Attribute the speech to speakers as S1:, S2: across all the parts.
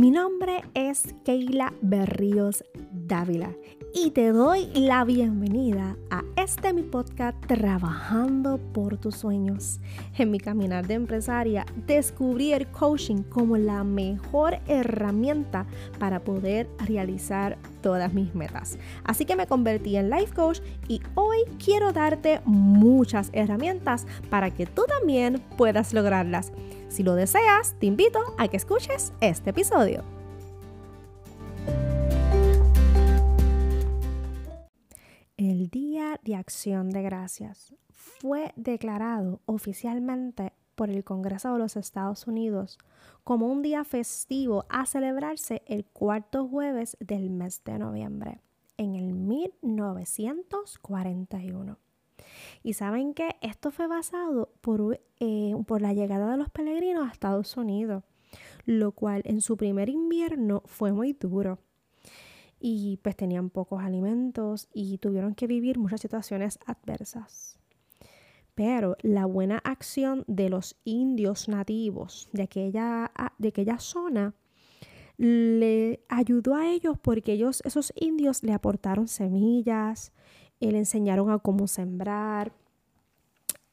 S1: Mi nombre es Keila Berríos Dávila y te doy la bienvenida a este mi podcast Trabajando por tus sueños. En mi caminar de empresaria descubrí el coaching como la mejor herramienta para poder realizar todas mis metas. Así que me convertí en life coach y hoy quiero darte muchas herramientas para que tú también puedas lograrlas. Si lo deseas, te invito a que escuches este episodio. De Acción de Gracias fue declarado oficialmente por el Congreso de los Estados Unidos como un día festivo a celebrarse el cuarto jueves del mes de noviembre en el 1941. Y saben que esto fue basado por, eh, por la llegada de los peregrinos a Estados Unidos, lo cual en su primer invierno fue muy duro. Y pues tenían pocos alimentos y tuvieron que vivir muchas situaciones adversas. Pero la buena acción de los indios nativos de aquella, de aquella zona le ayudó a ellos porque ellos, esos indios le aportaron semillas, le enseñaron a cómo sembrar.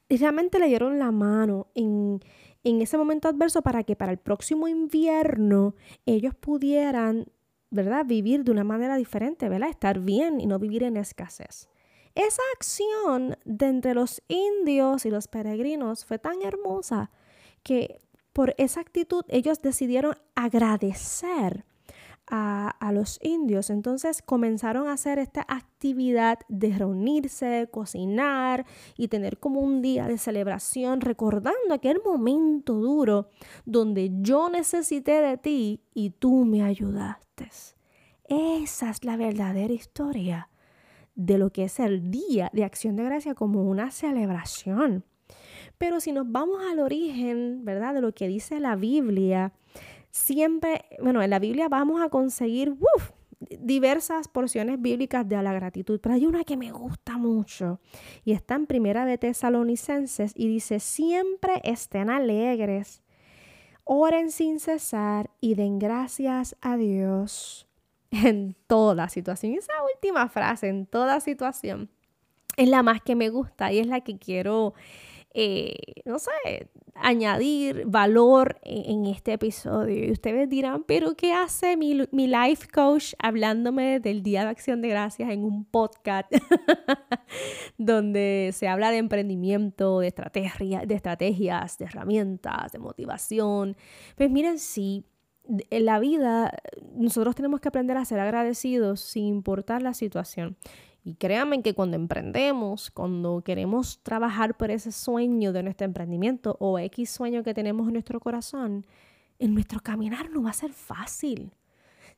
S1: Y realmente le dieron la mano en, en ese momento adverso para que para el próximo invierno ellos pudieran, ¿verdad?, vivir de una manera diferente, ¿verdad?, estar bien y no vivir en escasez. Esa acción de entre los indios y los peregrinos fue tan hermosa que por esa actitud ellos decidieron agradecer a, los indios. Entonces comenzaron a hacer esta actividad de reunirse, cocinar y tener como un día de celebración, recordando aquel momento duro donde yo necesité de ti y tú me ayudaste. Esa es la verdadera historia de lo que es el Día de Acción de Gracia como una celebración. Pero si nos vamos al origen, ¿verdad? De lo que dice la Biblia, siempre, bueno, en la Biblia vamos a conseguir diversas porciones bíblicas de la gratitud, pero hay una que me gusta mucho y está en Primera de Tesalonicenses y dice, siempre estén alegres, oren sin cesar y den gracias a Dios en toda situación. Esa última frase, en toda situación, es la más que me gusta y es la que quiero eh, no sé, añadir valor en, este episodio. Y ustedes dirán, pero ¿qué hace mi, life coach hablándome del Día de Acción de Gracias en un podcast donde se habla de emprendimiento, de, de estrategias, de herramientas, de motivación? Pues miren, sí. En la vida nosotros tenemos que aprender a ser agradecidos sin importar la situación. Y créanme que cuando emprendemos, cuando queremos trabajar por ese sueño de nuestro emprendimiento o X sueño que tenemos en nuestro corazón, en nuestro caminar no va a ser fácil.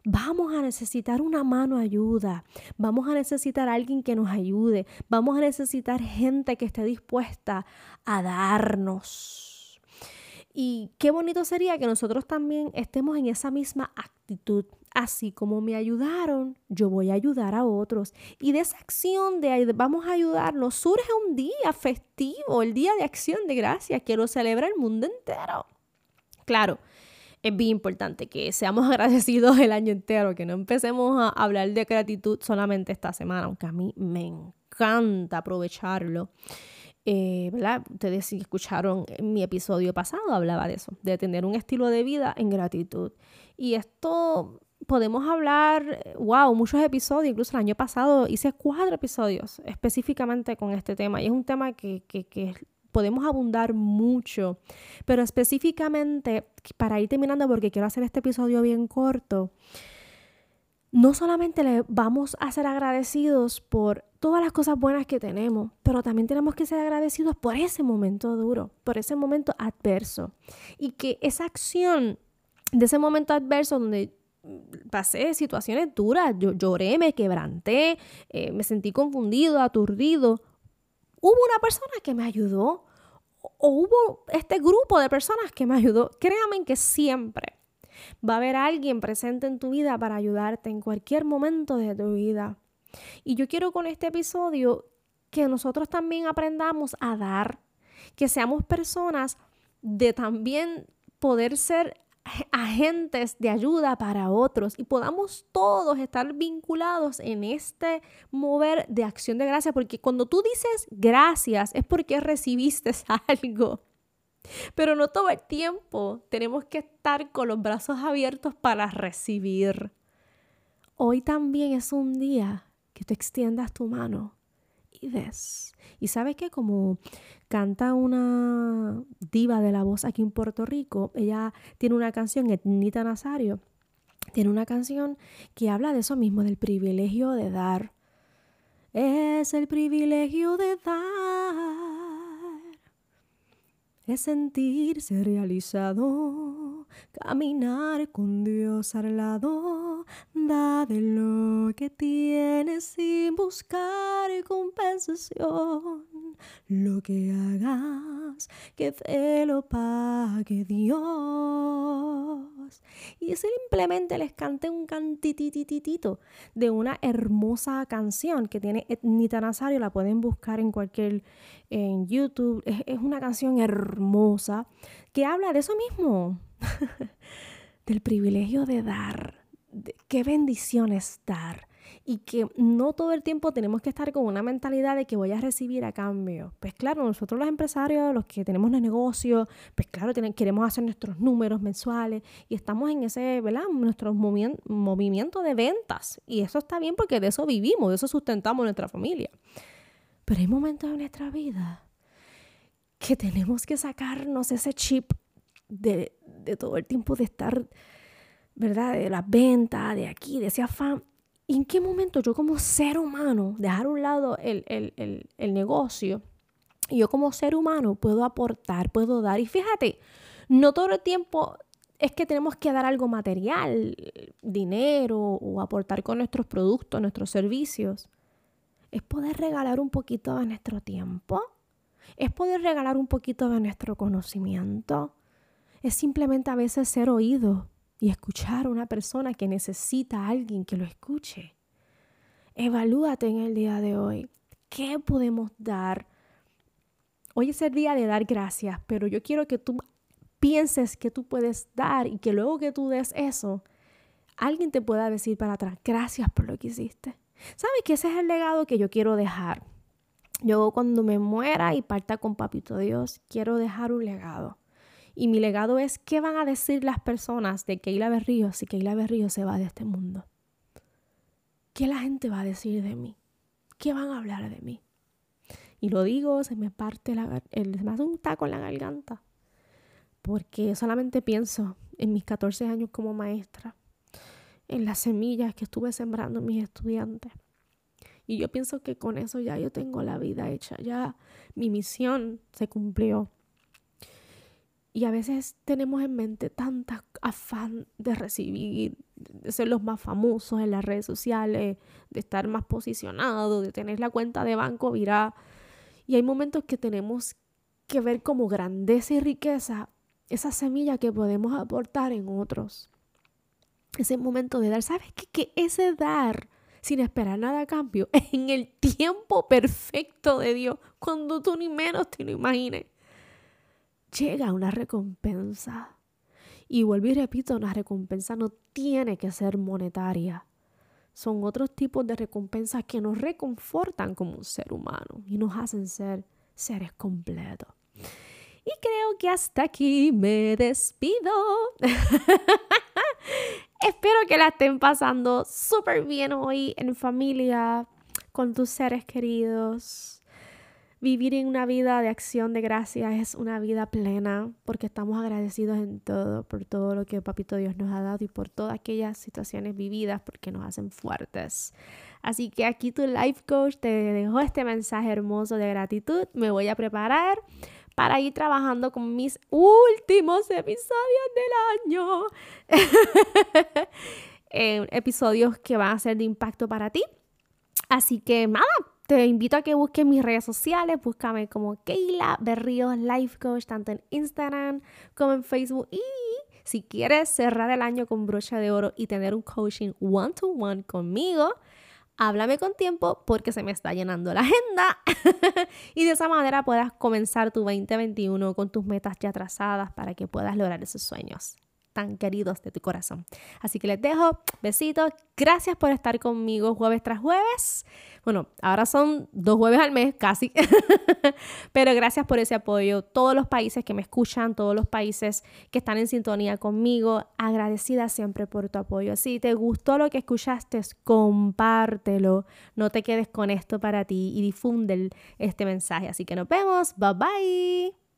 S1: Vamos a necesitar una mano ayuda, vamos a necesitar alguien que nos ayude, vamos a necesitar gente que esté dispuesta a darnos. Y qué bonito sería que nosotros también estemos en esa misma actitud así como me ayudaron, yo voy a ayudar a otros. Y de esa acción de vamos a ayudarnos surge un día festivo, el Día de Acción de Gracias, que lo celebra el mundo entero. Claro, es bien importante que seamos agradecidos el año entero, que no empecemos a hablar de gratitud solamente esta semana, aunque a mí me encanta aprovecharlo. Eh, ¿verdad? Ustedes si escucharon mi episodio pasado, hablaba de eso, de tener un estilo de vida en gratitud. Y esto podemos hablar, wow, muchos episodios, incluso el año pasado hice cuatro episodios específicamente con este tema y es un tema que, podemos abundar mucho, pero específicamente para ir terminando porque quiero hacer este episodio bien corto, no solamente le vamos a ser agradecidos por todas las cosas buenas que tenemos, pero también tenemos que ser agradecidos por ese momento duro, por ese momento adverso. Y que esa acción de ese momento adverso donde pasé situaciones duras, yo lloré, me quebranté, eh, me sentí confundido, aturdido. Hubo una persona que me ayudó o hubo este grupo de personas que me ayudó. Créanme que siempre va a haber alguien presente en tu vida para ayudarte en cualquier momento de tu vida. Y yo quiero con este episodio que nosotros también aprendamos a dar, que seamos personas de también poder ser agentes de ayuda para otros y podamos todos estar vinculados en este mover de acción de gracia, porque cuando tú dices gracias es porque recibiste algo. Pero no todo el tiempo tenemos que estar con los brazos abiertos para recibir. Hoy también es un día que te extiendas tu mano y sabes que como canta una diva de la voz aquí en Puerto Rico, ella tiene una canción, Etnita Nazario, tiene una canción que habla de eso mismo, del privilegio de dar. Es el privilegio de dar. Es sentirse realizado, caminar con Dios al lado, da de lo que tienes sin buscar compensación. Lo que hagas, que te lo pague Dios. Y simplemente les canté un cantitititito de una hermosa canción que tiene Etnita Nazario, la pueden buscar en cualquier en YouTube. Es, una canción hermosa que habla de eso mismo, del privilegio de dar, qué bendición es dar. Y que no todo el tiempo tenemos que estar con una mentalidad de que voy a recibir a cambio. Pues claro, nosotros los empresarios, los que tenemos los negocios, pues claro, queremos hacer nuestros números mensuales y estamos en ese, ¿verdad? Nuestro movimiento de ventas. Y eso está bien porque de eso vivimos, de eso sustentamos nuestra familia. Pero hay momentos en nuestra vida que tenemos que sacarnos ese chip de, todo el tiempo de estar, ¿verdad? De la venta, de aquí, de ese afán. ¿Y en qué momento yo como ser humano, dejar a un lado el, el negocio, y yo como ser humano puedo aportar, puedo dar? Y fíjate, no todo el tiempo es que tenemos que dar algo material, dinero o aportar con nuestros productos, nuestros servicios es poder regalar un poquito de nuestro tiempo, es poder regalar un poquito de nuestro conocimiento, es simplemente a veces ser oído y escuchar a una persona que necesita a alguien que lo escuche. Evalúate en el día de hoy. ¿Qué podemos dar? Hoy es el día de dar gracias, pero yo quiero que tú pienses que tú puedes dar y que luego que tú des eso, alguien te pueda decir para atrás, gracias por lo que hiciste. ¿Sabes que ese es el legado que yo quiero dejar? Yo cuando me muera y parta con Papito Dios, quiero dejar un legado. Y mi legado es qué van a decir las personas de Keila Berrío si Keila Berrío se va de este mundo. ¿Qué la gente va a decir de mí? ¿Qué van a hablar de mí? Y lo digo, se me parte la, el, se hace un taco en la garganta. Porque solamente pienso en mis 14 años como maestra en las semillas que estuve sembrando en mis estudiantes. Y yo pienso que con eso ya yo tengo la vida hecha, ya mi misión se cumplió. Y a veces tenemos en mente tanta afán de recibir, de ser los más famosos en las redes sociales, de estar más posicionados, de tener la cuenta de banco virá. Y hay momentos que tenemos que ver como grandeza y riqueza esa semilla que podemos aportar en otros ese momento de dar. ¿Sabes qué? Que ese dar sin esperar nada a cambio en el tiempo perfecto de Dios, cuando tú ni menos te lo imagines, llega una recompensa. Y vuelvo y repito, una recompensa no tiene que ser monetaria. Son otros tipos de recompensas que nos reconfortan como un ser humano y nos hacen ser seres completos. Y creo que hasta aquí me despido. Espero que la estén pasando súper bien hoy en familia, con tus seres queridos. Vivir en una vida de acción de gracias es una vida plena porque estamos agradecidos en todo, por todo lo que Papito Dios nos ha dado y por todas aquellas situaciones vividas porque nos hacen fuertes. Así que aquí tu life coach te dejó este mensaje hermoso de gratitud. Me voy a preparar para ir trabajando con mis últimos episodios del año. episodios que van a ser de impacto para ti. Así que nada, te invito a que busques mis redes sociales, búscame como Keila Berríos Life Coach, tanto en Instagram como en Facebook. Y si quieres cerrar el año con brocha de oro y tener un coaching one to -one conmigo, háblame con tiempo porque se me está llenando la agenda y de esa manera puedas comenzar tu 2021 con tus metas ya trazadas para que puedas lograr esos sueños. Tan queridos de tu corazón. Así que les dejo besitos. Gracias por estar conmigo jueves tras jueves. Bueno, ahora son dos jueves al mes, casi. Pero gracias por ese apoyo. Todos los países que me escuchan, todos los países que están en sintonía conmigo, agradecida siempre por tu apoyo. Si te gustó lo que escuchaste, compártelo. No te quedes con esto para ti y difunde este mensaje. Así que nos vemos. Bye bye.